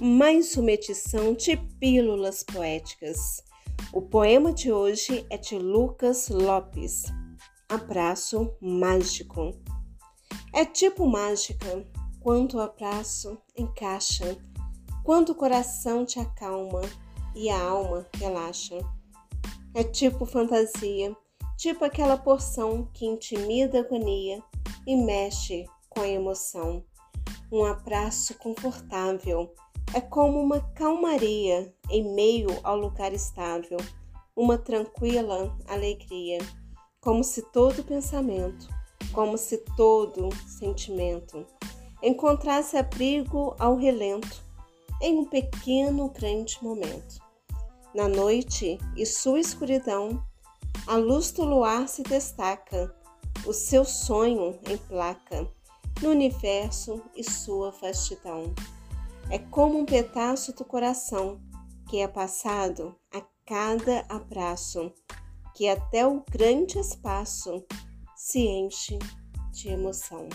mais uma edição de Pílulas Poéticas. O poema de hoje é de Lucas Lopes. Abraço mágico. É tipo mágica, quando o abraço encaixa, quando o coração te acalma e a alma relaxa. É tipo fantasia, tipo aquela porção que intimida a agonia e mexe com a emoção. Um abraço confortável é como uma calmaria em meio ao lugar estável, uma tranquila alegria, como se todo pensamento, como se todo sentimento encontrasse abrigo ao relento em um pequeno grande momento. Na noite e sua escuridão, a luz do luar se destaca, o seu sonho emplaca no universo e sua vastidão. É como um pedaço do coração que é passado a cada abraço, que até o grande espaço se enche de emoção.